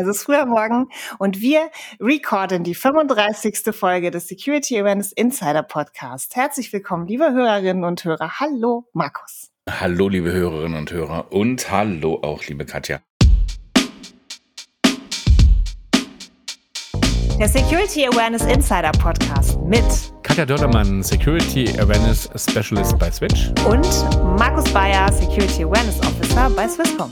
Es ist früher Morgen und wir recorden die 35. Folge des Security Awareness Insider Podcast. Herzlich willkommen, liebe Hörerinnen und Hörer. Hallo, Markus. Hallo, liebe Hörerinnen und Hörer und hallo auch, liebe Katja. Der Security Awareness Insider Podcast mit Katja Dördermann, Security Awareness Specialist bei Switch. Und Markus Bayer, Security Awareness Officer bei Swisscom.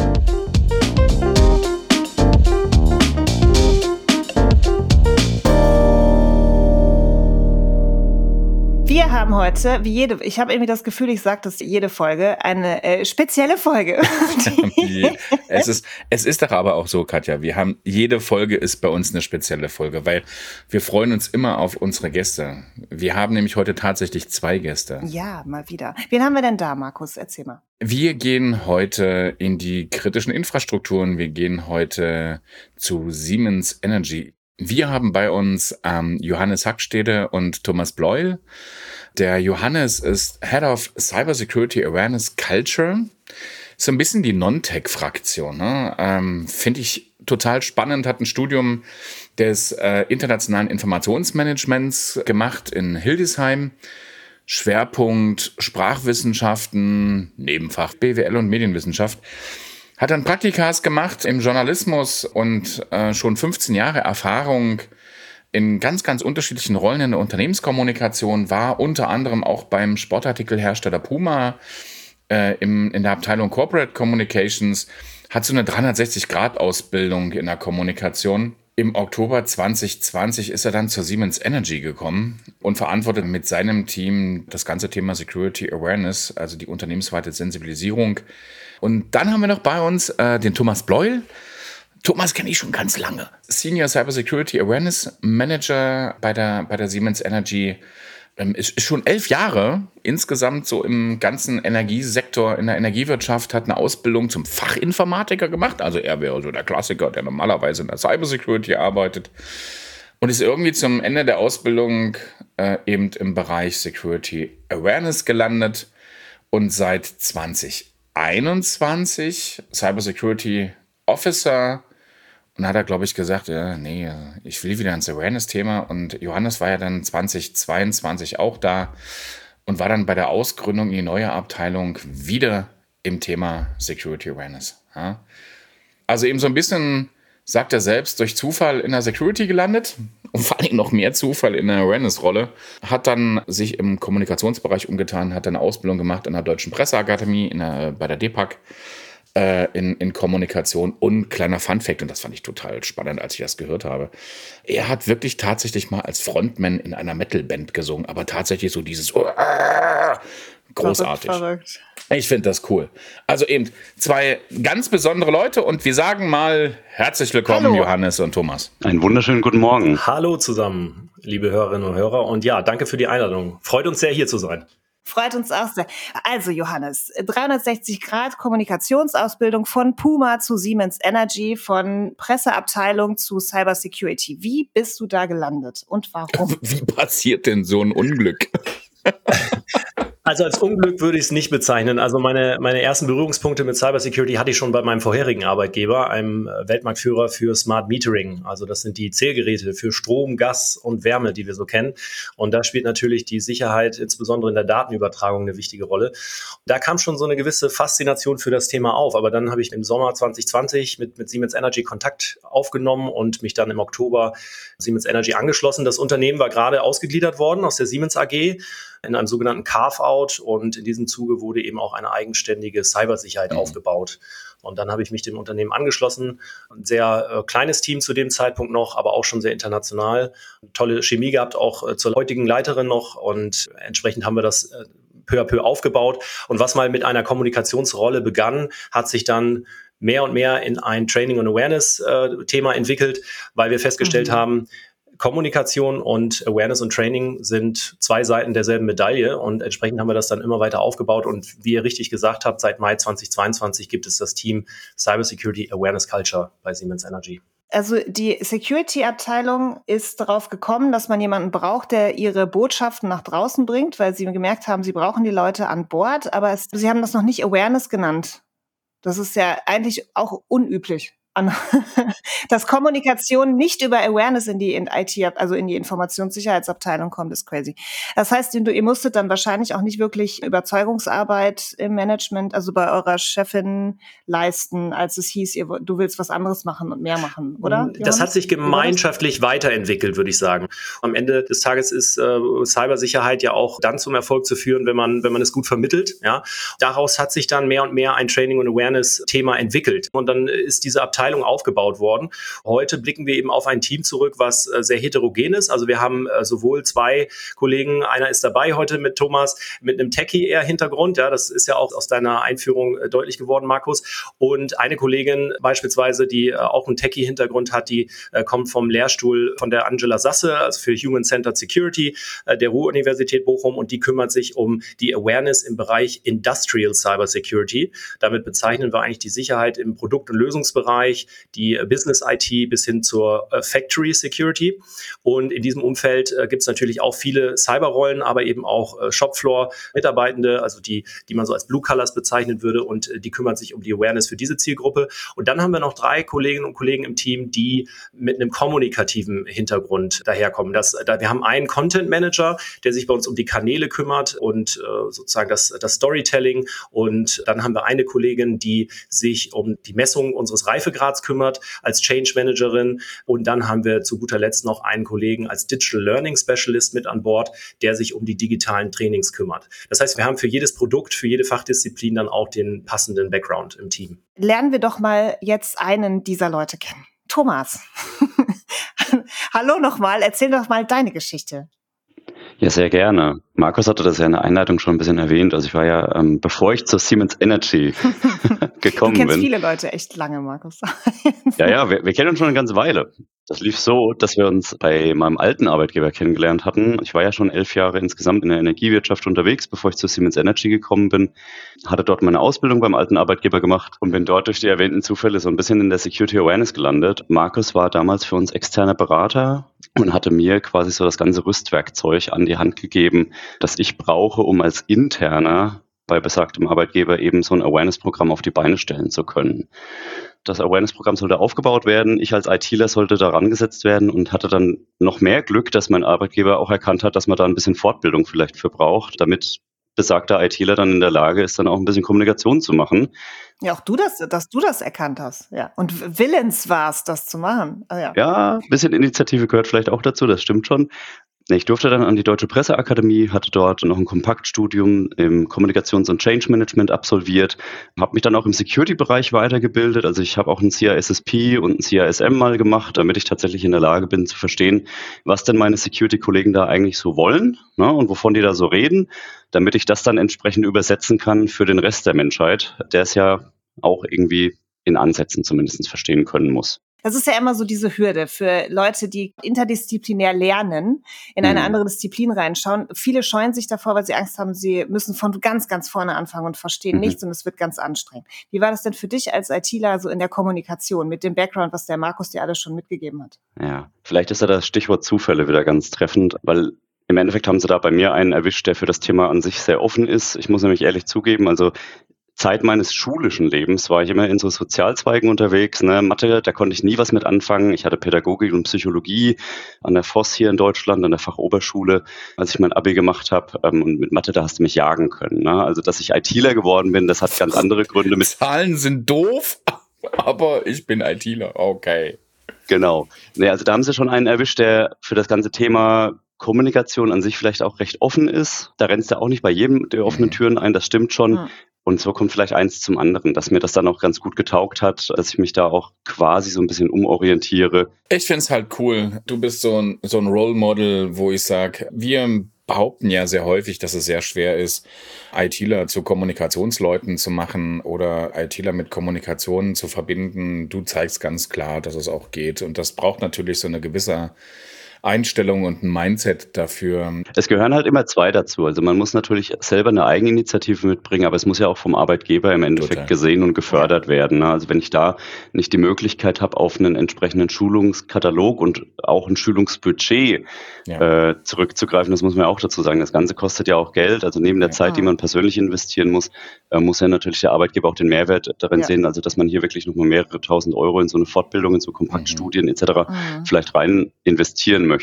Wir haben heute, wie jede, ich habe irgendwie das Gefühl, ich sage das jede Folge, eine äh, spezielle Folge. es, ist, es ist doch aber auch so, Katja, wir haben, jede Folge ist bei uns eine spezielle Folge, weil wir freuen uns immer auf unsere Gäste. Wir haben nämlich heute tatsächlich zwei Gäste. Ja, mal wieder. Wen haben wir denn da, Markus? Erzähl mal. Wir gehen heute in die kritischen Infrastrukturen. Wir gehen heute zu Siemens Energy. Wir haben bei uns ähm, Johannes Hackstede und Thomas Bleuel. Der Johannes ist Head of Cybersecurity Awareness Culture. So ein bisschen die Non-Tech-Fraktion. Ne? Ähm, Finde ich total spannend, hat ein Studium des äh, internationalen Informationsmanagements gemacht in Hildesheim. Schwerpunkt Sprachwissenschaften, Nebenfach BWL und Medienwissenschaft. Hat dann Praktikas gemacht im Journalismus und äh, schon 15 Jahre Erfahrung in ganz, ganz unterschiedlichen Rollen in der Unternehmenskommunikation, war unter anderem auch beim Sportartikelhersteller Puma äh, im, in der Abteilung Corporate Communications, hat so eine 360-Grad-Ausbildung in der Kommunikation. Im Oktober 2020 ist er dann zur Siemens Energy gekommen und verantwortet mit seinem Team das ganze Thema Security Awareness, also die unternehmensweite Sensibilisierung. Und dann haben wir noch bei uns äh, den Thomas Bleuel. Thomas kenne ich schon ganz lange. Senior Cybersecurity Awareness Manager bei der, bei der Siemens Energy. Ähm, ist, ist schon elf Jahre insgesamt so im ganzen Energiesektor, in der Energiewirtschaft, hat eine Ausbildung zum Fachinformatiker gemacht. Also er wäre so der Klassiker, der normalerweise in der Cybersecurity arbeitet. Und ist irgendwie zum Ende der Ausbildung äh, eben im Bereich Security Awareness gelandet und seit 2021 Cybersecurity Officer und hat er, glaube ich, gesagt, ja, nee, ich will wieder ins Awareness-Thema. Und Johannes war ja dann 2022 auch da und war dann bei der Ausgründung in die neue Abteilung wieder im Thema Security Awareness. Ja. Also eben so ein bisschen, sagt er selbst, durch Zufall in der Security gelandet und vor allem noch mehr Zufall in der Awareness-Rolle. Hat dann sich im Kommunikationsbereich umgetan, hat eine Ausbildung gemacht in der Deutschen Presseakademie, in der, bei der DEPAC äh, in, in Kommunikation. Und kleiner Funfact, und das fand ich total spannend, als ich das gehört habe. Er hat wirklich tatsächlich mal als Frontman in einer Metalband gesungen, aber tatsächlich so dieses oh, großartig. Verrückt, verrückt. Ich finde das cool. Also eben zwei ganz besondere Leute und wir sagen mal herzlich willkommen, Hallo. Johannes und Thomas. Einen wunderschönen guten Morgen. Hallo zusammen, liebe Hörerinnen und Hörer. Und ja, danke für die Einladung. Freut uns sehr, hier zu sein. Freut uns auch sehr. Also Johannes, 360 Grad Kommunikationsausbildung von Puma zu Siemens Energy, von Presseabteilung zu Cybersecurity. Wie bist du da gelandet und warum? Wie passiert denn so ein Unglück? Also als Unglück würde ich es nicht bezeichnen. Also meine, meine ersten Berührungspunkte mit Cybersecurity hatte ich schon bei meinem vorherigen Arbeitgeber, einem äh, Weltmarktführer für Smart Metering. Also das sind die Zählgeräte für Strom, Gas und Wärme, die wir so kennen. Und da spielt natürlich die Sicherheit, insbesondere in der Datenübertragung, eine wichtige Rolle. Da kam schon so eine gewisse Faszination für das Thema auf. Aber dann habe ich im Sommer 2020 mit, mit Siemens Energy Kontakt aufgenommen und mich dann im Oktober Siemens Energy angeschlossen. Das Unternehmen war gerade ausgegliedert worden aus der Siemens AG in einem sogenannten Carve-out und in diesem Zuge wurde eben auch eine eigenständige Cybersicherheit mhm. aufgebaut. Und dann habe ich mich dem Unternehmen angeschlossen. Ein sehr äh, kleines Team zu dem Zeitpunkt noch, aber auch schon sehr international. Tolle Chemie gehabt, auch äh, zur heutigen Leiterin noch. Und entsprechend haben wir das äh, peu à peu aufgebaut. Und was mal mit einer Kommunikationsrolle begann, hat sich dann mehr und mehr in ein Training- und Awareness-Thema äh, entwickelt, weil wir festgestellt mhm. haben, Kommunikation und Awareness und Training sind zwei Seiten derselben Medaille und entsprechend haben wir das dann immer weiter aufgebaut und wie ihr richtig gesagt habt, seit Mai 2022 gibt es das Team Cybersecurity Awareness Culture bei Siemens Energy. Also die Security-Abteilung ist darauf gekommen, dass man jemanden braucht, der ihre Botschaften nach draußen bringt, weil sie gemerkt haben, sie brauchen die Leute an Bord, aber es, sie haben das noch nicht Awareness genannt. Das ist ja eigentlich auch unüblich. dass Kommunikation nicht über Awareness in die in IT, also in die Informationssicherheitsabteilung kommt, ist crazy. Das heißt, ihr musstet dann wahrscheinlich auch nicht wirklich Überzeugungsarbeit im Management, also bei eurer Chefin leisten, als es hieß, ihr, du willst was anderes machen und mehr machen, oder? Das hat sich gemeinschaftlich weiterentwickelt, würde ich sagen. Am Ende des Tages ist äh, Cybersicherheit ja auch dann zum Erfolg zu führen, wenn man, wenn man es gut vermittelt. Ja, daraus hat sich dann mehr und mehr ein Training und Awareness Thema entwickelt. Und dann ist diese Abteilung aufgebaut worden. Heute blicken wir eben auf ein Team zurück, was äh, sehr heterogen ist. Also wir haben äh, sowohl zwei Kollegen, einer ist dabei heute mit Thomas, mit einem Techie eher Hintergrund. Ja, das ist ja auch aus deiner Einführung äh, deutlich geworden, Markus. Und eine Kollegin beispielsweise, die auch einen Techie-Hintergrund hat, die kommt vom Lehrstuhl von der Angela Sasse, also für Human Centered Security der Ruhr-Universität Bochum und die kümmert sich um die Awareness im Bereich Industrial Cyber Security. Damit bezeichnen wir eigentlich die Sicherheit im Produkt- und Lösungsbereich, die Business IT bis hin zur Factory Security. Und in diesem Umfeld gibt es natürlich auch viele Cyberrollen, aber eben auch Shopfloor-Mitarbeitende, also die, die man so als Blue Colors bezeichnen würde und die kümmern sich um die Awareness für diese Zielgruppe. Und dann haben wir noch drei Kolleginnen und Kollegen im Team, die mit einem kommunikativen Hintergrund daherkommen. Das, da, wir haben einen Content Manager, der sich bei uns um die Kanäle kümmert und äh, sozusagen das, das Storytelling. Und dann haben wir eine Kollegin, die sich um die Messung unseres Reifegrads kümmert als Change Managerin. Und dann haben wir zu guter Letzt noch einen Kollegen als Digital Learning Specialist mit an Bord, der sich um die digitalen Trainings kümmert. Das heißt, wir haben für jedes Produkt, für jede Fachdisziplin dann auch den passenden Background im Team. Lernen wir doch mal jetzt einen dieser Leute kennen. Thomas. Hallo nochmal, erzähl doch mal deine Geschichte. Ja, sehr gerne. Markus hatte das ja in der Einleitung schon ein bisschen erwähnt. Also ich war ja, ähm, bevor ich zur Siemens Energy gekommen bin. Du kennst bin, viele Leute echt lange, Markus. ja, ja, wir, wir, kennen uns schon eine ganze Weile. Das lief so, dass wir uns bei meinem alten Arbeitgeber kennengelernt hatten. Ich war ja schon elf Jahre insgesamt in der Energiewirtschaft unterwegs, bevor ich zur Siemens Energy gekommen bin. Hatte dort meine Ausbildung beim alten Arbeitgeber gemacht und bin dort durch die erwähnten Zufälle so ein bisschen in der Security Awareness gelandet. Markus war damals für uns externer Berater und hatte mir quasi so das ganze Rüstwerkzeug an die Hand gegeben, das ich brauche, um als interner bei besagtem Arbeitgeber eben so ein Awareness-Programm auf die Beine stellen zu können. Das Awareness-Programm sollte aufgebaut werden. Ich als ITler sollte daran gesetzt werden und hatte dann noch mehr Glück, dass mein Arbeitgeber auch erkannt hat, dass man da ein bisschen Fortbildung vielleicht für braucht, damit besagter ITler dann in der Lage ist, dann auch ein bisschen Kommunikation zu machen. Ja, auch du das, dass du das erkannt hast, ja. Und willens warst, das zu machen. Also ja. ja, ein bisschen Initiative gehört vielleicht auch dazu, das stimmt schon. Ich durfte dann an die Deutsche Presseakademie, hatte dort noch ein Kompaktstudium im Kommunikations- und Change Management absolviert, habe mich dann auch im Security-Bereich weitergebildet. Also ich habe auch ein CISSP und ein CISM mal gemacht, damit ich tatsächlich in der Lage bin zu verstehen, was denn meine Security-Kollegen da eigentlich so wollen ne, und wovon die da so reden, damit ich das dann entsprechend übersetzen kann für den Rest der Menschheit, der es ja auch irgendwie in Ansätzen zumindest verstehen können muss. Das ist ja immer so diese Hürde für Leute, die interdisziplinär lernen, in eine mhm. andere Disziplin reinschauen. Viele scheuen sich davor, weil sie Angst haben, sie müssen von ganz, ganz vorne anfangen und verstehen mhm. nichts und es wird ganz anstrengend. Wie war das denn für dich als ITler so in der Kommunikation mit dem Background, was der Markus dir alles schon mitgegeben hat? Ja, vielleicht ist ja das Stichwort Zufälle wieder ganz treffend, weil im Endeffekt haben sie da bei mir einen erwischt, der für das Thema an sich sehr offen ist. Ich muss nämlich ehrlich zugeben, also Zeit meines schulischen Lebens war ich immer in so Sozialzweigen unterwegs. Ne? Mathe, da konnte ich nie was mit anfangen. Ich hatte Pädagogik und Psychologie an der Voss hier in Deutschland, an der Fachoberschule, als ich mein Abi gemacht habe. Ähm, und mit Mathe, da hast du mich jagen können. Ne? Also, dass ich ITler geworden bin, das hat ganz andere Gründe. Mit Zahlen sind doof, aber ich bin ITler. Okay. Genau. Nee, also da haben sie schon einen erwischt, der für das ganze Thema Kommunikation an sich vielleicht auch recht offen ist. Da rennst du auch nicht bei jedem der offenen Türen ein, das stimmt schon. Und so kommt vielleicht eins zum anderen, dass mir das dann auch ganz gut getaugt hat, dass ich mich da auch quasi so ein bisschen umorientiere. Ich finde es halt cool. Du bist so ein, so ein Role Model, wo ich sage, wir behaupten ja sehr häufig, dass es sehr schwer ist, ITler zu Kommunikationsleuten zu machen oder ITler mit Kommunikation zu verbinden. Du zeigst ganz klar, dass es auch geht. Und das braucht natürlich so eine gewisse Einstellung und ein Mindset dafür? Es gehören halt immer zwei dazu. Also man muss natürlich selber eine Eigeninitiative mitbringen, aber es muss ja auch vom Arbeitgeber im Endeffekt Total. gesehen und gefördert werden. Ne? Also wenn ich da nicht die Möglichkeit habe, auf einen entsprechenden Schulungskatalog und auch ein Schulungsbudget ja. äh, zurückzugreifen, das muss man auch dazu sagen. Das Ganze kostet ja auch Geld. Also neben der ja. Zeit, die man persönlich investieren muss, äh, muss ja natürlich der Arbeitgeber auch den Mehrwert darin ja. sehen. Also dass man hier wirklich nochmal mehrere tausend Euro in so eine Fortbildung, in so Kompaktstudien mhm. etc. Mhm. vielleicht rein investieren möchte.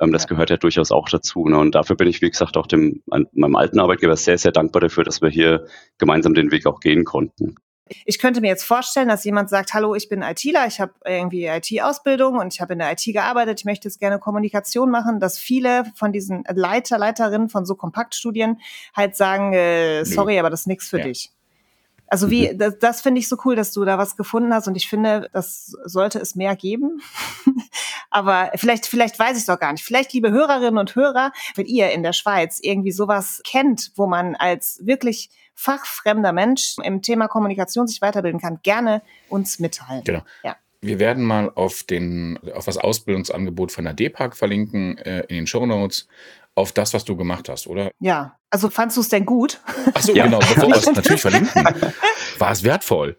Ähm, das gehört ja durchaus auch dazu. Ne? Und dafür bin ich, wie gesagt, auch dem meinem alten Arbeitgeber sehr, sehr dankbar dafür, dass wir hier gemeinsam den Weg auch gehen konnten. Ich könnte mir jetzt vorstellen, dass jemand sagt, hallo, ich bin ITler, ich habe irgendwie IT-Ausbildung und ich habe in der IT gearbeitet, ich möchte jetzt gerne Kommunikation machen, dass viele von diesen Leiter, Leiterinnen von so Kompaktstudien halt sagen, äh, sorry, aber das ist nichts für ja. dich. Also wie, mhm. das, das finde ich so cool, dass du da was gefunden hast und ich finde, das sollte es mehr geben. Aber vielleicht, vielleicht weiß ich es doch gar nicht. Vielleicht, liebe Hörerinnen und Hörer, wenn ihr in der Schweiz irgendwie sowas kennt, wo man als wirklich fachfremder Mensch im Thema Kommunikation sich weiterbilden kann, gerne uns mitteilen. Genau. Ja. Wir werden mal auf, den, auf das Ausbildungsangebot von der DEPAG verlinken äh, in den Show Notes auf das, was du gemacht hast, oder? Ja, also fandst du es denn gut? Achso, ja. genau, bevor wir es natürlich verlinken. War es wertvoll?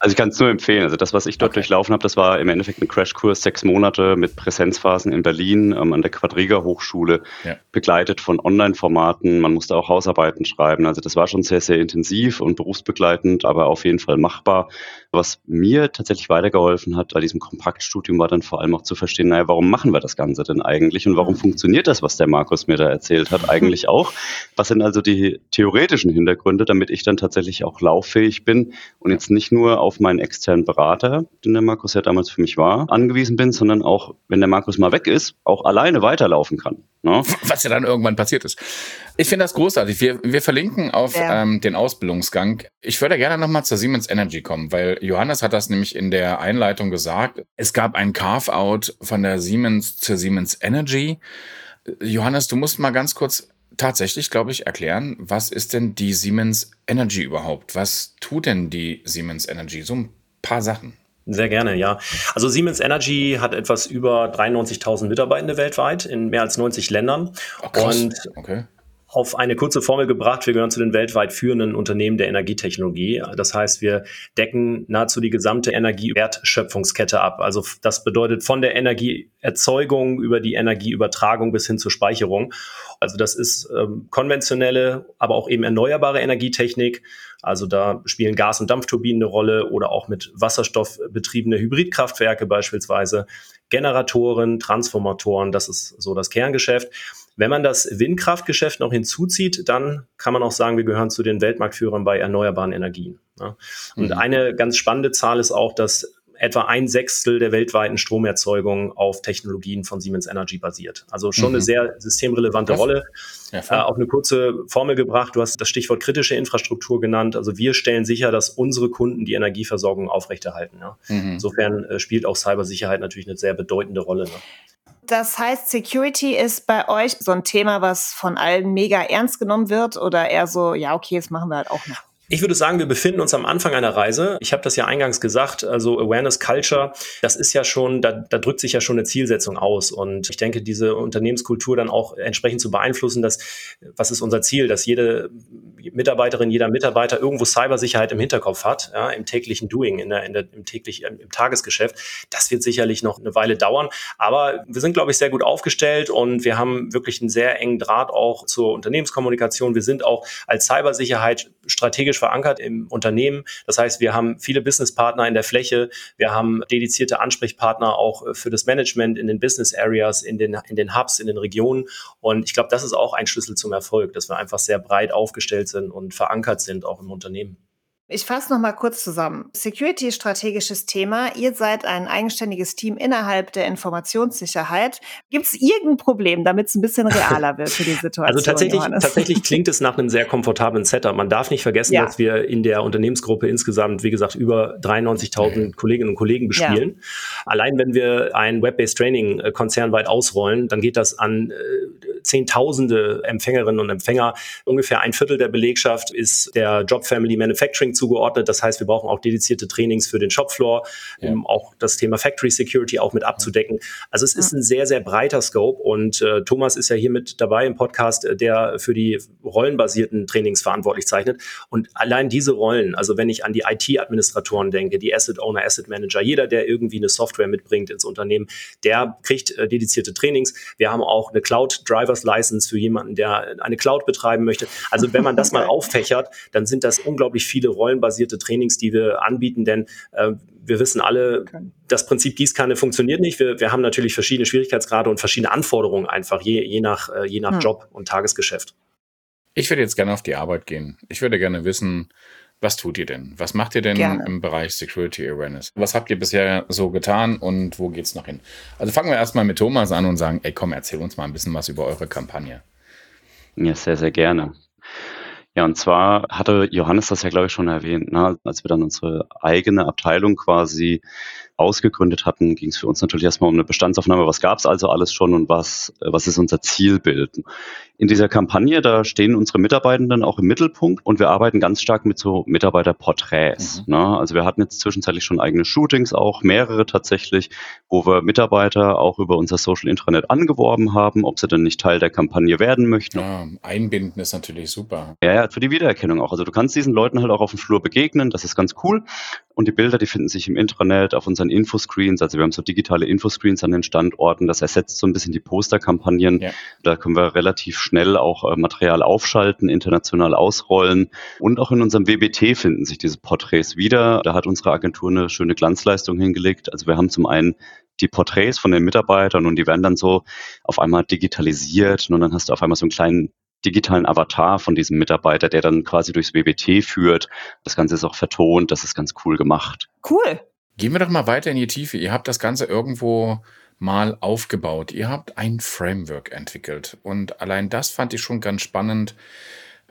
Also ich kann es nur empfehlen. Also das, was ich dort okay. durchlaufen habe, das war im Endeffekt ein Crashkurs, sechs Monate mit Präsenzphasen in Berlin ähm, an der Quadriga Hochschule, ja. begleitet von Online-Formaten. Man musste auch Hausarbeiten schreiben. Also das war schon sehr, sehr intensiv und berufsbegleitend, aber auf jeden Fall machbar. Was mir tatsächlich weitergeholfen hat bei diesem Kompaktstudium war dann vor allem auch zu verstehen, naja, warum machen wir das Ganze denn eigentlich und warum mhm. funktioniert das, was der Markus mir da erzählt hat, eigentlich auch? Was sind also die theoretischen Hintergründe, damit ich dann tatsächlich auch lauffähig bin und jetzt nicht nur auf meinen externen Berater, den der Markus ja damals für mich war, angewiesen bin, sondern auch, wenn der Markus mal weg ist, auch alleine weiterlaufen kann. Ne? Was ja dann irgendwann passiert ist. Ich finde das großartig. Wir, wir verlinken auf ja. ähm, den Ausbildungsgang. Ich würde gerne nochmal zur Siemens Energy kommen, weil Johannes hat das nämlich in der Einleitung gesagt. Es gab ein Carve-out von der Siemens zur Siemens Energy. Johannes, du musst mal ganz kurz tatsächlich, glaube ich, erklären, was ist denn die Siemens Energy überhaupt? Was tut denn die Siemens Energy? So ein paar Sachen. Sehr gerne, ja. Also Siemens Energy hat etwas über 93.000 Mitarbeitende weltweit in mehr als 90 Ländern. Oh, und okay auf eine kurze Formel gebracht. Wir gehören zu den weltweit führenden Unternehmen der Energietechnologie. Das heißt, wir decken nahezu die gesamte Energiewertschöpfungskette ab. Also das bedeutet von der Energieerzeugung über die Energieübertragung bis hin zur Speicherung. Also das ist ähm, konventionelle, aber auch eben erneuerbare Energietechnik. Also da spielen Gas- und Dampfturbinen eine Rolle oder auch mit Wasserstoff betriebene Hybridkraftwerke beispielsweise, Generatoren, Transformatoren, das ist so das Kerngeschäft. Wenn man das Windkraftgeschäft noch hinzuzieht, dann kann man auch sagen, wir gehören zu den Weltmarktführern bei erneuerbaren Energien. Und mhm. eine ganz spannende Zahl ist auch, dass etwa ein Sechstel der weltweiten Stromerzeugung auf Technologien von Siemens Energy basiert. Also schon mhm. eine sehr systemrelevante Was? Rolle. Ja, äh, auch eine kurze Formel gebracht. Du hast das Stichwort kritische Infrastruktur genannt. Also wir stellen sicher, dass unsere Kunden die Energieversorgung aufrechterhalten. Ja. Mhm. Insofern äh, spielt auch Cybersicherheit natürlich eine sehr bedeutende Rolle. Ne? Das heißt, Security ist bei euch so ein Thema, was von allen mega ernst genommen wird oder eher so, ja, okay, das machen wir halt auch noch? Ich würde sagen, wir befinden uns am Anfang einer Reise. Ich habe das ja eingangs gesagt, also Awareness Culture, das ist ja schon, da, da drückt sich ja schon eine Zielsetzung aus. Und ich denke, diese Unternehmenskultur dann auch entsprechend zu beeinflussen, dass, was ist unser Ziel, dass jede Mitarbeiterin, jeder Mitarbeiter irgendwo Cybersicherheit im Hinterkopf hat, ja, im täglichen Doing, in der, in der, im täglichen, im Tagesgeschäft. Das wird sicherlich noch eine Weile dauern. Aber wir sind, glaube ich, sehr gut aufgestellt und wir haben wirklich einen sehr engen Draht auch zur Unternehmenskommunikation. Wir sind auch als Cybersicherheit strategisch verankert im Unternehmen. Das heißt, wir haben viele Businesspartner in der Fläche, wir haben dedizierte Ansprechpartner auch für das Management in den Business Areas, in den, in den Hubs, in den Regionen. Und ich glaube, das ist auch ein Schlüssel zum Erfolg, dass wir einfach sehr breit aufgestellt sind und verankert sind, auch im Unternehmen. Ich fasse noch mal kurz zusammen. Security strategisches Thema. Ihr seid ein eigenständiges Team innerhalb der Informationssicherheit. Gibt es irgendein Problem, damit es ein bisschen realer wird für die Situation? Also tatsächlich, tatsächlich klingt es nach einem sehr komfortablen Setup. Man darf nicht vergessen, ja. dass wir in der Unternehmensgruppe insgesamt, wie gesagt, über 93.000 Kolleginnen und Kollegen bespielen. Ja. Allein wenn wir ein Web-based Training äh, konzernweit ausrollen, dann geht das an äh, Zehntausende Empfängerinnen und Empfänger. Ungefähr ein Viertel der Belegschaft ist der Job Family Manufacturing zugeordnet. Das heißt, wir brauchen auch dedizierte Trainings für den Shopfloor, ja. um auch das Thema Factory Security auch mit abzudecken. Also es ist ein sehr, sehr breiter Scope und äh, Thomas ist ja hier mit dabei im Podcast, äh, der für die rollenbasierten Trainings verantwortlich zeichnet. Und allein diese Rollen, also wenn ich an die IT-Administratoren denke, die Asset Owner, Asset Manager, jeder, der irgendwie eine Software mitbringt ins Unternehmen, der kriegt äh, dedizierte Trainings. Wir haben auch eine Cloud Drivers License für jemanden, der eine Cloud betreiben möchte. Also wenn man das mal auffächert, dann sind das unglaublich viele rollenbasierte Trainings, die wir anbieten, denn äh, wir wissen alle, das Prinzip Gießkanne funktioniert nicht. Wir, wir haben natürlich verschiedene Schwierigkeitsgrade und verschiedene Anforderungen einfach, je, je nach, äh, je nach hm. Job und Tagesgeschäft. Ich würde jetzt gerne auf die Arbeit gehen. Ich würde gerne wissen, was tut ihr denn? Was macht ihr denn Gerne. im Bereich Security Awareness? Was habt ihr bisher so getan und wo geht's noch hin? Also fangen wir erstmal mit Thomas an und sagen, ey komm, erzähl uns mal ein bisschen was über eure Kampagne. Ja, sehr, sehr gerne. Ja, und zwar hatte Johannes das ja, glaube ich, schon erwähnt, ne? als wir dann unsere eigene Abteilung quasi ausgegründet hatten, ging es für uns natürlich erstmal um eine Bestandsaufnahme. Was gab es also alles schon und was, was ist unser Zielbild? In dieser Kampagne, da stehen unsere Mitarbeitenden auch im Mittelpunkt und wir arbeiten ganz stark mit so Mitarbeiterporträts. Mhm. Ne? Also wir hatten jetzt zwischenzeitlich schon eigene Shootings, auch mehrere tatsächlich, wo wir Mitarbeiter auch über unser Social Intranet angeworben haben, ob sie denn nicht Teil der Kampagne werden möchten. Ja, einbinden ist natürlich super. Ja, ja, für die Wiedererkennung auch. Also du kannst diesen Leuten halt auch auf dem Flur begegnen, das ist ganz cool. Und die Bilder, die finden sich im Intranet, auf unseren Infoscreens. Also wir haben so digitale Infoscreens an den Standorten. Das ersetzt so ein bisschen die Posterkampagnen. Ja. Da können wir relativ schnell auch äh, Material aufschalten, international ausrollen. Und auch in unserem WBT finden sich diese Porträts wieder. Da hat unsere Agentur eine schöne Glanzleistung hingelegt. Also wir haben zum einen die Porträts von den Mitarbeitern und die werden dann so auf einmal digitalisiert und dann hast du auf einmal so einen kleinen digitalen Avatar von diesem Mitarbeiter, der dann quasi durchs WBT führt. Das Ganze ist auch vertont, das ist ganz cool gemacht. Cool. Gehen wir doch mal weiter in die Tiefe. Ihr habt das Ganze irgendwo mal aufgebaut. Ihr habt ein Framework entwickelt. Und allein das fand ich schon ganz spannend.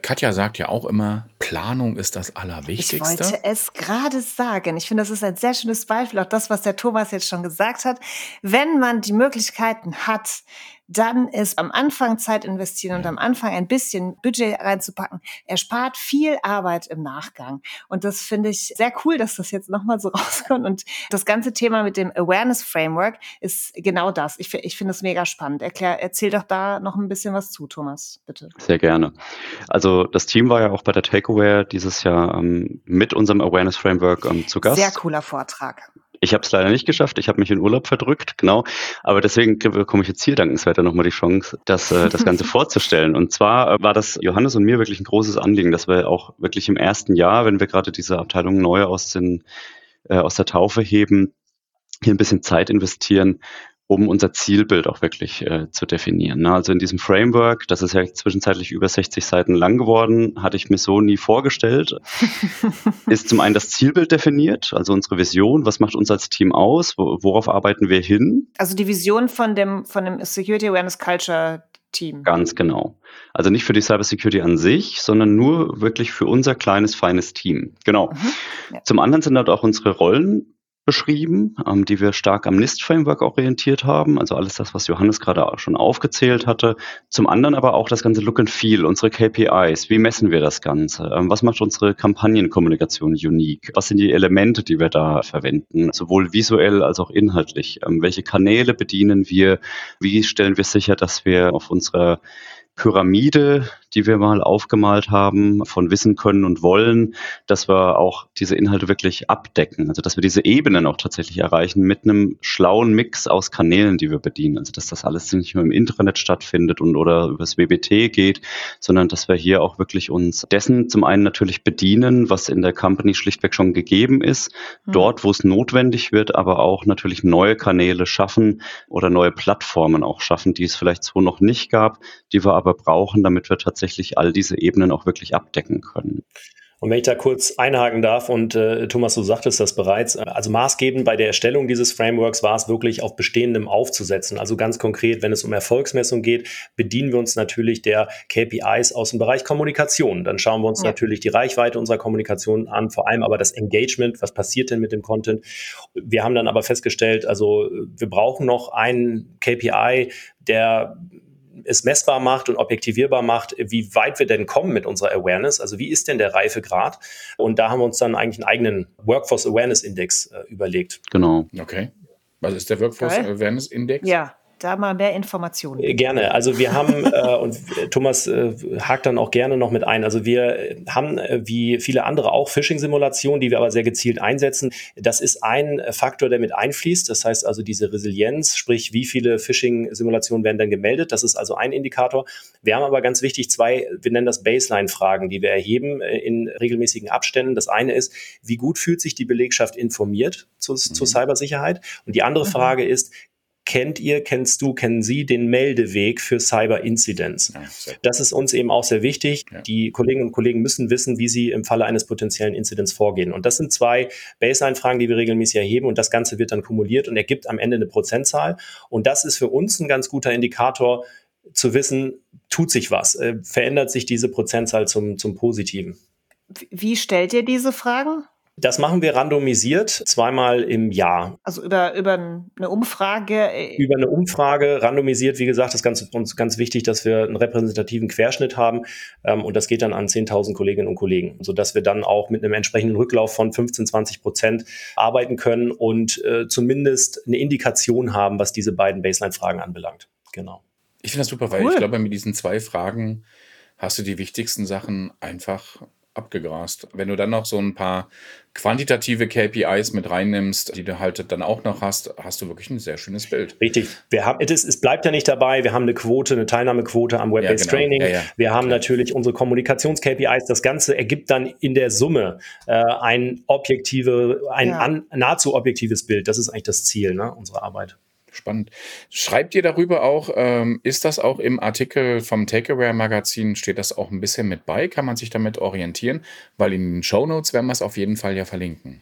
Katja sagt ja auch immer, Planung ist das Allerwichtigste. Ich wollte es gerade sagen. Ich finde, das ist ein sehr schönes Beispiel, auch das, was der Thomas jetzt schon gesagt hat. Wenn man die Möglichkeiten hat, dann ist am Anfang Zeit investieren und am Anfang ein bisschen Budget reinzupacken, erspart viel Arbeit im Nachgang. Und das finde ich sehr cool, dass das jetzt nochmal so rauskommt. Und das ganze Thema mit dem Awareness Framework ist genau das. Ich, ich finde es mega spannend. Erklär, erzähl doch da noch ein bisschen was zu, Thomas, bitte. Sehr gerne. Also das Team war ja auch bei der Takeaway dieses Jahr ähm, mit unserem Awareness Framework ähm, zu Gast. Sehr cooler Vortrag. Ich habe es leider nicht geschafft. Ich habe mich in Urlaub verdrückt, genau. Aber deswegen bekomme ich jetzt hier dankenswerter nochmal die Chance, das, äh, das Ganze vorzustellen. Und zwar äh, war das Johannes und mir wirklich ein großes Anliegen, dass wir auch wirklich im ersten Jahr, wenn wir gerade diese Abteilung neu aus, den, äh, aus der Taufe heben, hier ein bisschen Zeit investieren, um unser Zielbild auch wirklich äh, zu definieren. Ne? Also in diesem Framework, das ist ja zwischenzeitlich über 60 Seiten lang geworden, hatte ich mir so nie vorgestellt, ist zum einen das Zielbild definiert, also unsere Vision, was macht uns als Team aus, worauf arbeiten wir hin? Also die Vision von dem, von dem Security Awareness Culture Team. Ganz genau. Also nicht für die Cybersecurity an sich, sondern nur wirklich für unser kleines, feines Team. Genau. Mhm, ja. Zum anderen sind dort auch unsere Rollen beschrieben, ähm, die wir stark am NIST-Framework orientiert haben, also alles das, was Johannes gerade auch schon aufgezählt hatte. Zum anderen aber auch das ganze Look and Feel, unsere KPIs, wie messen wir das Ganze, ähm, was macht unsere Kampagnenkommunikation unique, was sind die Elemente, die wir da verwenden, sowohl visuell als auch inhaltlich, ähm, welche Kanäle bedienen wir, wie stellen wir sicher, dass wir auf unserer Pyramide, die wir mal aufgemalt haben, von Wissen können und wollen, dass wir auch diese Inhalte wirklich abdecken. Also dass wir diese Ebenen auch tatsächlich erreichen mit einem schlauen Mix aus Kanälen, die wir bedienen. Also dass das alles nicht nur im Internet stattfindet und oder übers WBT geht, sondern dass wir hier auch wirklich uns dessen zum einen natürlich bedienen, was in der Company schlichtweg schon gegeben ist, mhm. dort, wo es notwendig wird, aber auch natürlich neue Kanäle schaffen oder neue Plattformen auch schaffen, die es vielleicht so noch nicht gab, die wir aber aber brauchen, damit wir tatsächlich all diese Ebenen auch wirklich abdecken können. Und wenn ich da kurz einhaken darf, und äh, Thomas, du sagtest das bereits, äh, also maßgebend bei der Erstellung dieses Frameworks war es wirklich auf Bestehendem aufzusetzen. Also ganz konkret, wenn es um Erfolgsmessung geht, bedienen wir uns natürlich der KPIs aus dem Bereich Kommunikation. Dann schauen wir uns ja. natürlich die Reichweite unserer Kommunikation an, vor allem aber das Engagement, was passiert denn mit dem Content. Wir haben dann aber festgestellt, also wir brauchen noch einen KPI, der es messbar macht und objektivierbar macht, wie weit wir denn kommen mit unserer Awareness. Also wie ist denn der Reifegrad? Und da haben wir uns dann eigentlich einen eigenen Workforce Awareness Index äh, überlegt. Genau. Okay. Was ist der Workforce Geil. Awareness Index? Ja, da mal mehr Informationen. Äh, Gerne. Also wir haben, äh, und Thomas äh, hakt dann auch gerne noch mit ein, also wir haben, äh, wie viele andere auch, Phishing-Simulationen, die wir aber sehr gezielt einsetzen. Das ist ein Faktor, der mit einfließt. Das heißt also diese Resilienz, sprich wie viele Phishing-Simulationen werden dann gemeldet. Das ist also ein Indikator. Wir haben aber ganz wichtig zwei, wir nennen das Baseline-Fragen, die wir erheben äh, in regelmäßigen Abständen. Das eine ist, wie gut fühlt sich die Belegschaft informiert zu, zu Cybersicherheit? Und die andere Frage ist, kennt ihr, kennst du, kennen Sie den Meldeweg für Cyber Incidents? Ja. Das ist uns eben auch sehr wichtig. Ja. Die Kolleginnen und Kollegen müssen wissen, wie sie im Falle eines potenziellen Incidents vorgehen. Und das sind zwei Baseline-Fragen, die wir regelmäßig erheben. Und das Ganze wird dann kumuliert und ergibt am Ende eine Prozentzahl. Und das ist für uns ein ganz guter Indikator, zu wissen, tut sich was, äh, verändert sich diese Prozentzahl zum, zum Positiven. Wie stellt ihr diese Fragen? Das machen wir randomisiert zweimal im Jahr. Also über, über eine Umfrage. äh, über eine Umfrage randomisiert. Wie gesagt, das ist ganz, uns ganz wichtig, dass wir einen repräsentativen Querschnitt haben. Ähm, und das geht dann an 10.000 Kolleginnen und Kollegen, sodass wir dann auch mit einem entsprechenden Rücklauf von 15, 20 Prozent arbeiten können und äh, zumindest eine Indikation haben, was diese beiden Baseline-Fragen anbelangt. Genau. Ich finde das super, weil Cool. ich glaube, mit diesen zwei Fragen hast du die wichtigsten Sachen einfach abgegrast. Wenn du dann noch so ein paar quantitative KPIs mit reinnimmst, die du halt dann auch noch hast, hast du wirklich ein sehr schönes Bild. Richtig. Wir haben, es, ist, es bleibt ja nicht dabei. Wir haben eine Quote, eine Teilnahmequote am Web-Based Ja, genau. Training. Ja, ja. Wir haben Klar. natürlich unsere Kommunikations-KPIs. Das Ganze ergibt dann in der Summe äh, ein objektive, ein Ja. an, nahezu objektives Bild. Das ist eigentlich das Ziel ne, unserer Arbeit. Spannend. Schreibt ihr darüber auch, ähm, ist das auch im Artikel vom Takeaway Magazin, steht das auch ein bisschen mit bei? Kann man sich damit orientieren? Weil in den Shownotes werden wir es auf jeden Fall ja verlinken.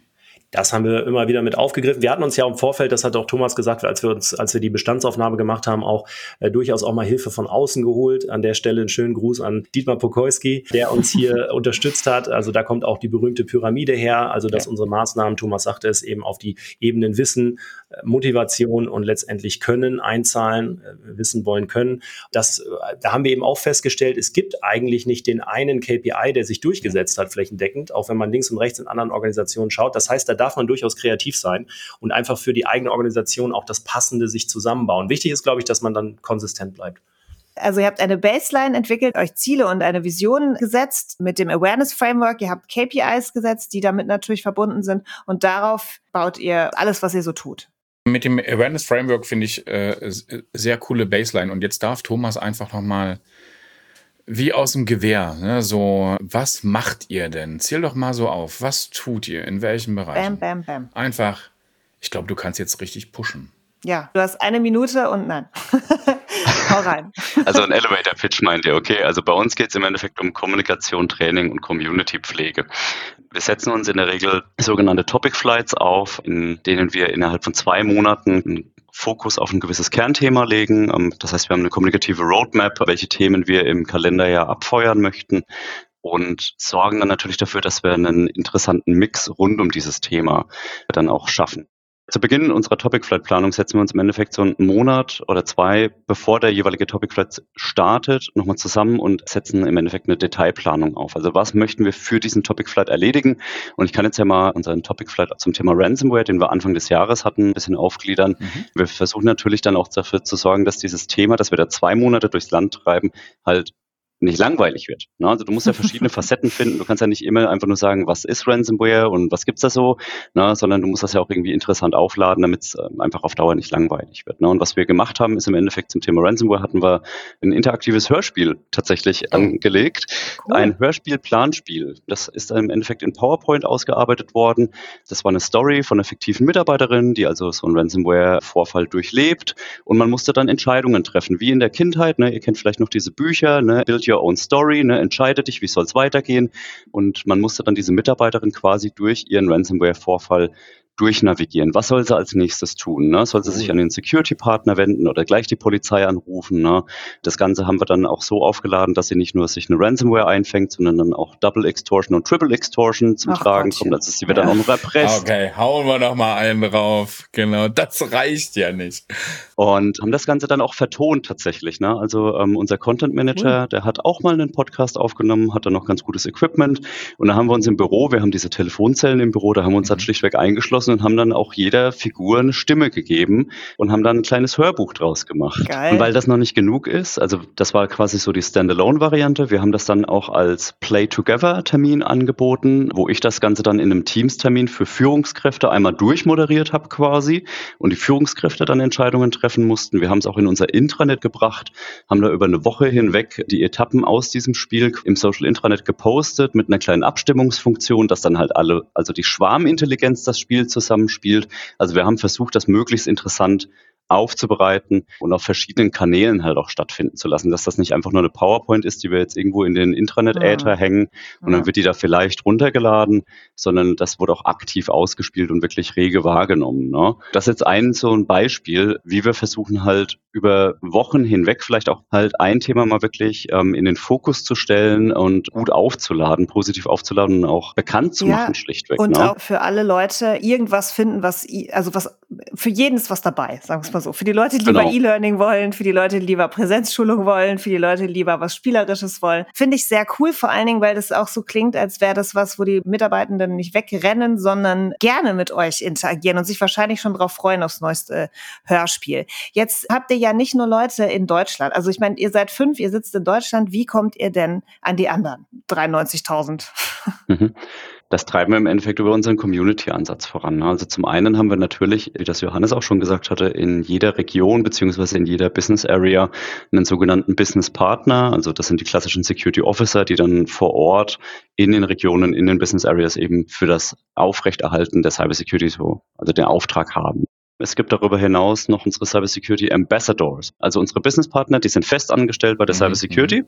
Das haben wir immer wieder mit aufgegriffen. Wir hatten uns ja im Vorfeld, das hat auch Thomas gesagt, als wir uns, als wir die Bestandsaufnahme gemacht haben, auch äh, durchaus auch mal Hilfe von außen geholt. An der Stelle einen schönen Gruß an Dietmar Pokoyski, der uns hier unterstützt hat. Also da kommt auch die berühmte Pyramide her, also dass Ja. unsere Maßnahmen, Thomas sagte es, eben auf die Ebenen Wissen, äh, Motivation und letztendlich Können einzahlen, äh, wissen wollen können. Das, äh, da haben wir eben auch festgestellt, es gibt eigentlich nicht den einen KPI, der sich durchgesetzt hat, flächendeckend, auch wenn man links und rechts in anderen Organisationen schaut. Das heißt, da darf man durchaus kreativ sein und einfach für die eigene Organisation auch das Passende sich zusammenbauen. Wichtig ist, glaube ich, dass man dann konsistent bleibt. Also ihr habt eine Baseline entwickelt, euch Ziele und eine Vision gesetzt mit dem Awareness Framework. Ihr habt KPIs gesetzt, die damit natürlich verbunden sind. Und darauf baut ihr alles, was ihr so tut. Mit dem Awareness Framework finde ich äh, sehr coole Baseline. Und jetzt darf Thomas einfach noch mal wie aus dem Gewehr, ne, so, was macht ihr denn? Zähl doch mal so auf. Was tut ihr? In welchen Bereichen? Bam, bam, bam. Einfach, ich glaube, du kannst jetzt richtig pushen. Ja, du hast eine Minute und nein. Hau rein. Also ein Elevator Pitch meint ihr, okay. Also bei uns geht es im Endeffekt um Kommunikation, Training und Community-Pflege. Wir setzen uns in der Regel sogenannte Topic Flights auf, in denen wir innerhalb von zwei Monaten einen Fokus auf ein gewisses Kernthema legen. Ähm, Das heißt, wir haben eine kommunikative Roadmap, welche Themen wir im Kalenderjahr abfeuern möchten und sorgen dann natürlich dafür, dass wir einen interessanten Mix rund um dieses Thema dann auch schaffen. Zu Beginn unserer Topic Flight Planung setzen wir uns im Endeffekt so einen Monat oder zwei, bevor der jeweilige Topic Flight startet, nochmal zusammen und setzen im Endeffekt eine Detailplanung auf. Also was möchten wir für diesen Topic Flight erledigen? Und ich kann jetzt ja mal unseren Topic Flight zum Thema Ransomware, den wir Anfang des Jahres hatten, ein bisschen aufgliedern. Mhm. Wir versuchen natürlich dann auch dafür zu sorgen, dass dieses Thema, das wir da zwei Monate durchs Land treiben, halt nicht langweilig wird. Ne? Also du musst ja verschiedene Facetten finden. Du kannst ja nicht immer einfach nur sagen, was ist Ransomware und was gibt's da so, ne? sondern du musst das ja auch irgendwie interessant aufladen, damit es ähm, einfach auf Dauer nicht langweilig wird. Ne? Und was wir gemacht haben, ist im Endeffekt zum Thema Ransomware hatten wir ein interaktives Hörspiel tatsächlich Oh. angelegt. Cool. Ein Hörspiel-Planspiel. Das ist im Endeffekt in PowerPoint ausgearbeitet worden. Das war eine Story von einer fiktiven Mitarbeiterin, die also so einen Ransomware-Vorfall durchlebt. Und man musste dann Entscheidungen treffen, wie in der Kindheit. Ne? Ihr kennt vielleicht noch diese Bücher, ne? Build Your Own Story, ne? entscheide dich, wie soll es weitergehen. Und man musste dann diese Mitarbeiterin quasi durch ihren Ransomware-Vorfall durchnavigieren. Was soll sie als nächstes tun? Ne? Soll sie sich an den Security-Partner wenden oder gleich die Polizei anrufen? Ne? Das Ganze haben wir dann auch so aufgeladen, dass sie nicht nur sich eine Ransomware einfängt, sondern dann auch Double Extortion und Triple Extortion zum Ach Tragen Gottchen. kommt. Also sie wird ja. dann auch noch erpresst. Okay, hauen wir noch mal einen drauf. Genau, das reicht ja nicht. Und haben das Ganze dann auch vertont tatsächlich. Ne? Also ähm, unser Content Manager, cool. der hat auch mal einen Podcast aufgenommen, hat dann noch ganz gutes Equipment. Und da haben wir uns im Büro, wir haben diese Telefonzellen im Büro, da haben wir uns mhm. dann schlichtweg eingeschlossen und haben dann auch jeder Figur eine Stimme gegeben und haben dann ein kleines Hörbuch draus gemacht. Geil. Und weil das noch nicht genug ist, also das war quasi so die Standalone-Variante, wir haben das dann auch als Play-Together-Termin angeboten, wo ich das Ganze dann in einem Teams-Termin für Führungskräfte einmal durchmoderiert habe quasi und die Führungskräfte dann Entscheidungen treffen mussten. Wir haben es auch in unser Intranet gebracht, haben da über eine Woche hinweg die Etappen aus diesem Spiel im Social Intranet gepostet mit einer kleinen Abstimmungsfunktion, dass dann halt alle, also die Schwarmintelligenz das Spiel zusammenspielt. Also wir haben versucht, das möglichst interessant aufzubereiten und auf verschiedenen Kanälen halt auch stattfinden zu lassen, dass das nicht einfach nur eine PowerPoint ist, die wir jetzt irgendwo in den Intranet-Äther ja. hängen und ja. dann wird die da vielleicht runtergeladen, sondern das wurde auch aktiv ausgespielt und wirklich rege wahrgenommen. Ne? Das ist jetzt ein so ein Beispiel, wie wir versuchen halt über Wochen hinweg vielleicht auch halt ein Thema mal wirklich ähm, in den Fokus zu stellen und gut aufzuladen, positiv aufzuladen und auch bekannt zu ja, machen, schlichtweg. Und ne? auch für alle Leute irgendwas finden, was, also was, für jeden ist was dabei, sagen wir es mal so. Für die Leute, die lieber genau. E-Learning wollen, für die Leute, die lieber Präsenzschulung wollen, für die Leute, die lieber was Spielerisches wollen. Finde ich sehr cool, vor allen Dingen, weil das auch so klingt, als wäre das was, wo die Mitarbeitenden nicht wegrennen, sondern gerne mit euch interagieren und sich wahrscheinlich schon darauf freuen aufs neueste Hörspiel. Jetzt habt ihr ja nicht nur Leute in Deutschland. Also ich meine, ihr seid fünf, ihr sitzt in Deutschland. Wie kommt ihr denn an die anderen 93.000? Mhm. Das treiben wir im Endeffekt über unseren Community-Ansatz voran. Ne? Also zum einen haben wir natürlich, wie das Johannes auch schon gesagt hatte, in jeder Region beziehungsweise in jeder Business Area einen sogenannten Business Partner. Also das sind die klassischen Security Officer, die dann vor Ort in den Regionen, in den Business Areas eben für das Aufrechterhalten der Cybersecurity so, also den Auftrag haben. Es gibt darüber hinaus noch unsere Cybersecurity Ambassadors, also unsere Businesspartner, die sind fest angestellt bei der mhm. Cybersecurity.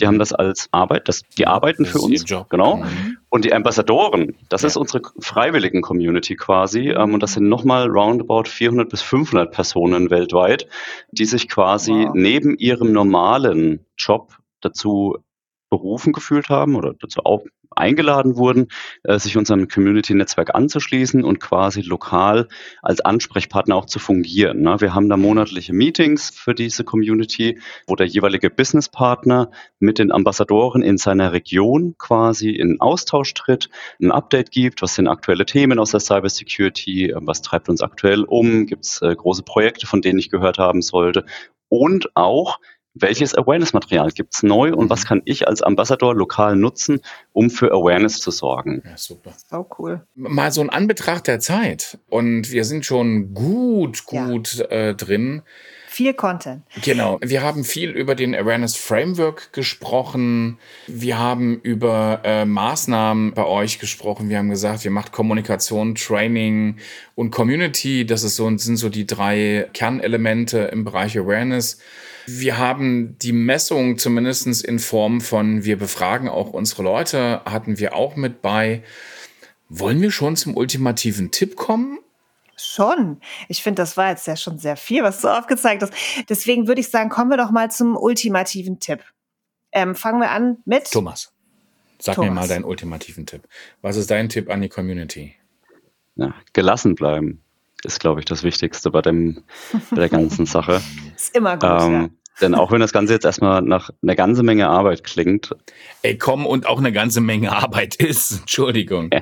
Die haben das als Arbeit, das, die arbeiten das für uns. Genau. Mhm. Und die Ambassadoren, das ja. ist unsere freiwilligen Community quasi. Ähm, und das sind nochmal roundabout 400 bis 500 Personen weltweit, die sich quasi wow. neben ihrem normalen Job dazu berufen gefühlt haben oder dazu auch eingeladen wurden, äh, sich unserem Community-Netzwerk anzuschließen und quasi lokal als Ansprechpartner auch zu fungieren. Ne? Wir haben da monatliche Meetings für diese Community, wo der jeweilige Businesspartner mit den Ambassadoren in seiner Region quasi in Austausch tritt, ein Update gibt, was sind aktuelle Themen aus der Cybersecurity, äh, was treibt uns aktuell um, gibt es äh, große Projekte, von denen ich gehört haben sollte und auch welches Awareness-Material gibt's neu und mhm. was kann ich als Ambassador lokal nutzen, um für Awareness zu sorgen. Ja, super. So cool. Mal so ein Anbetracht der Zeit und wir sind schon gut, gut ja. äh, drin. Viel Content. Genau. Wir haben viel über den Awareness Framework gesprochen. Wir haben über äh, Maßnahmen bei euch gesprochen. Wir haben gesagt, ihr macht Kommunikation, Training und Community. Das ist so, sind so die drei Kernelemente im Bereich Awareness. Wir haben die Messung zumindest in Form von, wir befragen auch unsere Leute, hatten wir auch mit bei. Wollen wir schon zum ultimativen Tipp kommen? Schon. Ich finde, das war jetzt ja schon sehr viel, was du aufgezeigt hast. Deswegen würde ich sagen, kommen wir doch mal zum ultimativen Tipp. Ähm, fangen wir an mit Thomas. Sag Thomas. mir mal deinen ultimativen Tipp. Was ist dein Tipp an die Community? Ja, gelassen bleiben ist, glaube ich, das Wichtigste bei, dem, bei der ganzen Sache. ist immer gut. Ähm, ja. Denn auch wenn das Ganze jetzt erstmal nach einer ganzen Menge Arbeit klingt. Ey, komm, und auch eine ganze Menge Arbeit ist. Entschuldigung. Ja.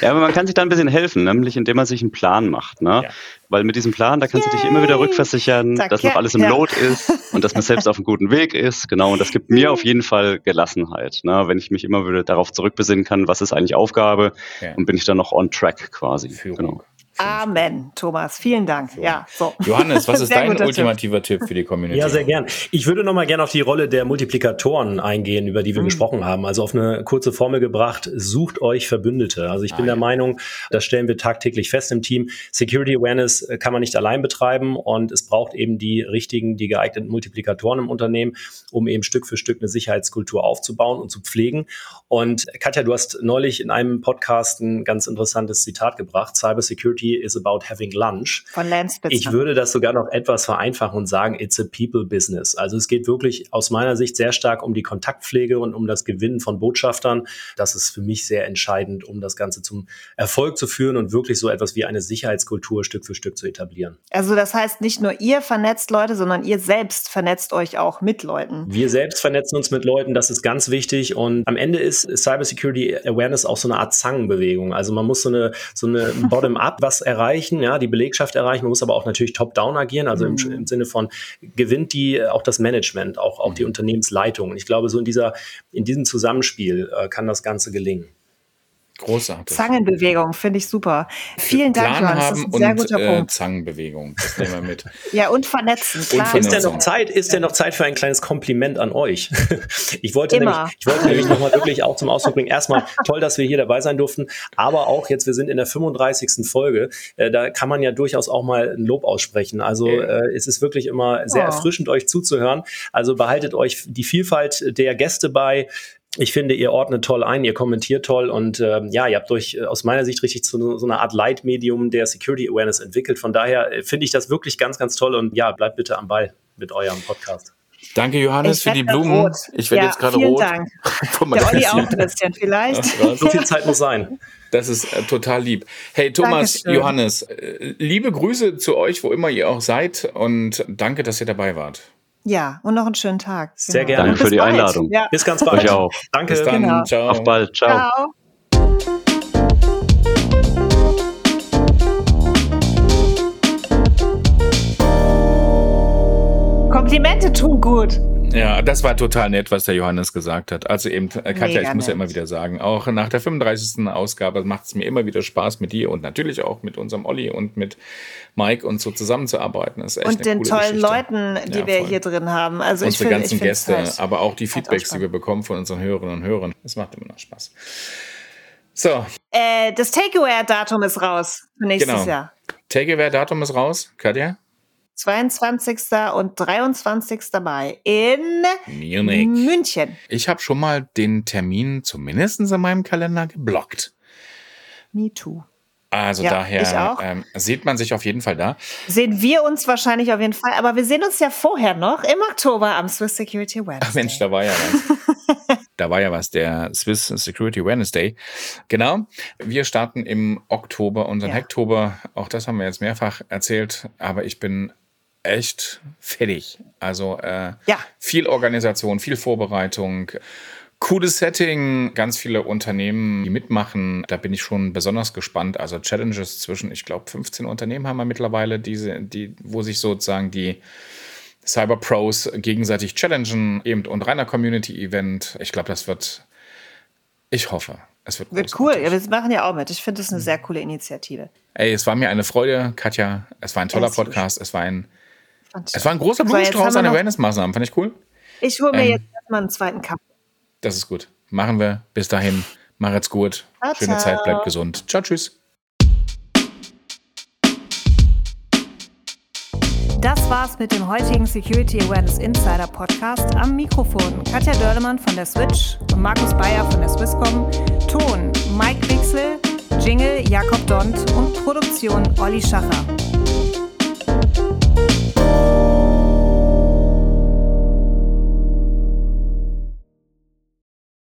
ja, aber man kann sich da ein bisschen helfen, nämlich indem man sich einen Plan macht. Ne? Ja. Weil mit diesem Plan, da kannst Yay. du dich immer wieder rückversichern, Zack, dass noch alles im ja. Load ist und dass man selbst auf einem guten Weg ist. Genau, und das gibt mir auf jeden Fall Gelassenheit. Ne? Wenn ich mich immer wieder darauf zurückbesinnen kann, was ist eigentlich Aufgabe und bin ich dann noch on track quasi. Führung. Genau. Amen, Thomas. Vielen Dank. Ja, so. Johannes, was ist dein ultimativer Tipp für die Community? Ja, sehr gern. Ich würde noch mal gerne auf die Rolle der Multiplikatoren eingehen, über die wir mhm. gesprochen haben. Also auf eine kurze Formel gebracht, sucht euch Verbündete. Also ich bin ah, der ja. Meinung, das stellen wir tagtäglich fest im Team. Security Awareness äh, kann man nicht allein betreiben und es braucht eben die richtigen, die geeigneten Multiplikatoren im Unternehmen, um eben Stück für Stück eine Sicherheitskultur aufzubauen und zu pflegen. Und Katja, du hast neulich in einem Podcast ein ganz interessantes Zitat gebracht. Cybersecurity is about having lunch. Von Lance Spitzer. Ich würde das sogar noch etwas vereinfachen und sagen, it's a people business. Also es geht wirklich aus meiner Sicht sehr stark um die Kontaktpflege und um das Gewinnen von Botschaftern. Das ist für mich sehr entscheidend, um das Ganze zum Erfolg zu führen und wirklich so etwas wie eine Sicherheitskultur Stück für Stück zu etablieren. Also das heißt, nicht nur ihr vernetzt Leute, sondern ihr selbst vernetzt euch auch mit Leuten. Wir selbst vernetzen uns mit Leuten, das ist ganz wichtig. Und am Ende ist Cybersecurity Awareness auch so eine Art Zangenbewegung. Also man muss so eine, so eine Bottom-up was erreichen, ja, die Belegschaft erreichen. Man muss aber auch natürlich top-down agieren, also mhm. im, im, Sinne von gewinnt die auch das Management, auch, auch die mhm. Unternehmensleitung. Und ich glaube, so in dieser, in diesem Zusammenspiel äh, kann das Ganze gelingen. Großartig. Zangenbewegung, finde ich super. Vielen Dank, Plan Johannes. Das ist ein sehr und, guter äh, Punkt. Zangenbewegung, das nehmen wir mit. ja, und vernetzen. Klar. Und Ist denn noch Zeit, ist denn noch Zeit für ein kleines Kompliment an euch? ich wollte Immer. nämlich, ich wollte nämlich nochmal wirklich auch zum Ausdruck bringen. Erstmal toll, dass wir hier dabei sein durften, aber auch jetzt, wir sind in der 35. Folge, äh, da kann man ja durchaus auch mal ein Lob aussprechen. Also äh, es ist wirklich immer sehr oh. erfrischend, euch zuzuhören. Also behaltet euch die Vielfalt der Gäste bei. Ich finde, ihr ordnet toll ein, ihr kommentiert toll und ähm, ja, ihr habt euch äh, aus meiner Sicht richtig zu so einer Art Leitmedium der Security Awareness entwickelt. Von daher äh, finde ich das wirklich ganz, ganz toll und ja, bleibt bitte am Ball mit eurem Podcast. Danke, Johannes, für die Blumen. Rot. Ich werde ja, jetzt gerade rot. Dank. Der Olli auch ein bisschen vielleicht. so viel Zeit muss sein. Das ist äh, total lieb. Hey Thomas, Dankeschön. Johannes, äh, liebe Grüße zu euch, wo immer ihr auch seid und danke, dass ihr dabei wart. Ja, und noch einen schönen Tag. Sehr genau. gerne. Danke für die bald. Einladung. Ja. Bis ganz bald. Euch auch. Danke. Bis dann. Genau. Ciao. Auf bald. Ciao. Ciao. Komplimente tun gut. Ja, das war total nett, was der Johannes gesagt hat. Also eben, äh, Katja, Mega ich muss nett. ja immer wieder sagen, auch nach der 35. Ausgabe macht es mir immer wieder Spaß mit dir und natürlich auch mit unserem Olli und mit Mike und so zusammenzuarbeiten. Das ist echt und den tollen Geschichte. Leuten, die ja, wir hier drin haben. Also Unsere ich find, ganzen ich Gäste, halt aber auch die Feedbacks, auch die wir bekommen von unseren Hörerinnen und Hörern. Das macht immer noch Spaß. So. Äh, das Takeaway-Datum ist raus für nächstes genau. Jahr. Takeaway-Datum ist raus, Katja? 22. und 23. Mai in Munich. München. Ich habe schon mal den Termin zumindest in meinem Kalender geblockt. Me too. Also ja, daher ähm, sieht man sich auf jeden Fall da. Sehen wir uns wahrscheinlich auf jeden Fall, aber wir sehen uns ja vorher noch im Oktober am Swiss Security Awareness Ach Mensch, da war ja was. da war ja was, der Swiss Security Awareness Day. Genau. Wir starten im Oktober unseren ja. Hacktober. Auch das haben wir jetzt mehrfach erzählt, aber ich bin echt fertig. Also äh, ja. viel Organisation, viel Vorbereitung. Cooles Setting, ganz viele Unternehmen, die mitmachen. Da bin ich schon besonders gespannt. Also Challenges zwischen, ich glaube, 15 Unternehmen haben wir mittlerweile, diese, die, wo sich sozusagen die Cyber Pros gegenseitig challengen, eben und reiner Community-Event. Ich glaube, das wird, ich hoffe, es wird, wird cool. Ja, wir machen ja auch mit. Ich finde es eine sehr coole Initiative. Ey, es war mir eine Freude, Katja. Es war ein toller Podcast. Es war ein, es war ein großer Blumenstrauß an Awareness-Maßnahmen. Fand ich cool. Ich hole mir ähm, jetzt erstmal einen zweiten Kaffee. Das ist gut. Machen wir. Bis dahin. Macht's gut. Ciao, Schöne ciao. Zeit. Bleibt gesund. Ciao, tschüss. Das war's mit dem heutigen Security Awareness Insider Podcast. Am Mikrofon Katja Dörlemann von der Switch und Markus Bayer von der Swisscom. Ton Mike Wixel, Jingle Jakob Dont und Produktion Olli Schacher.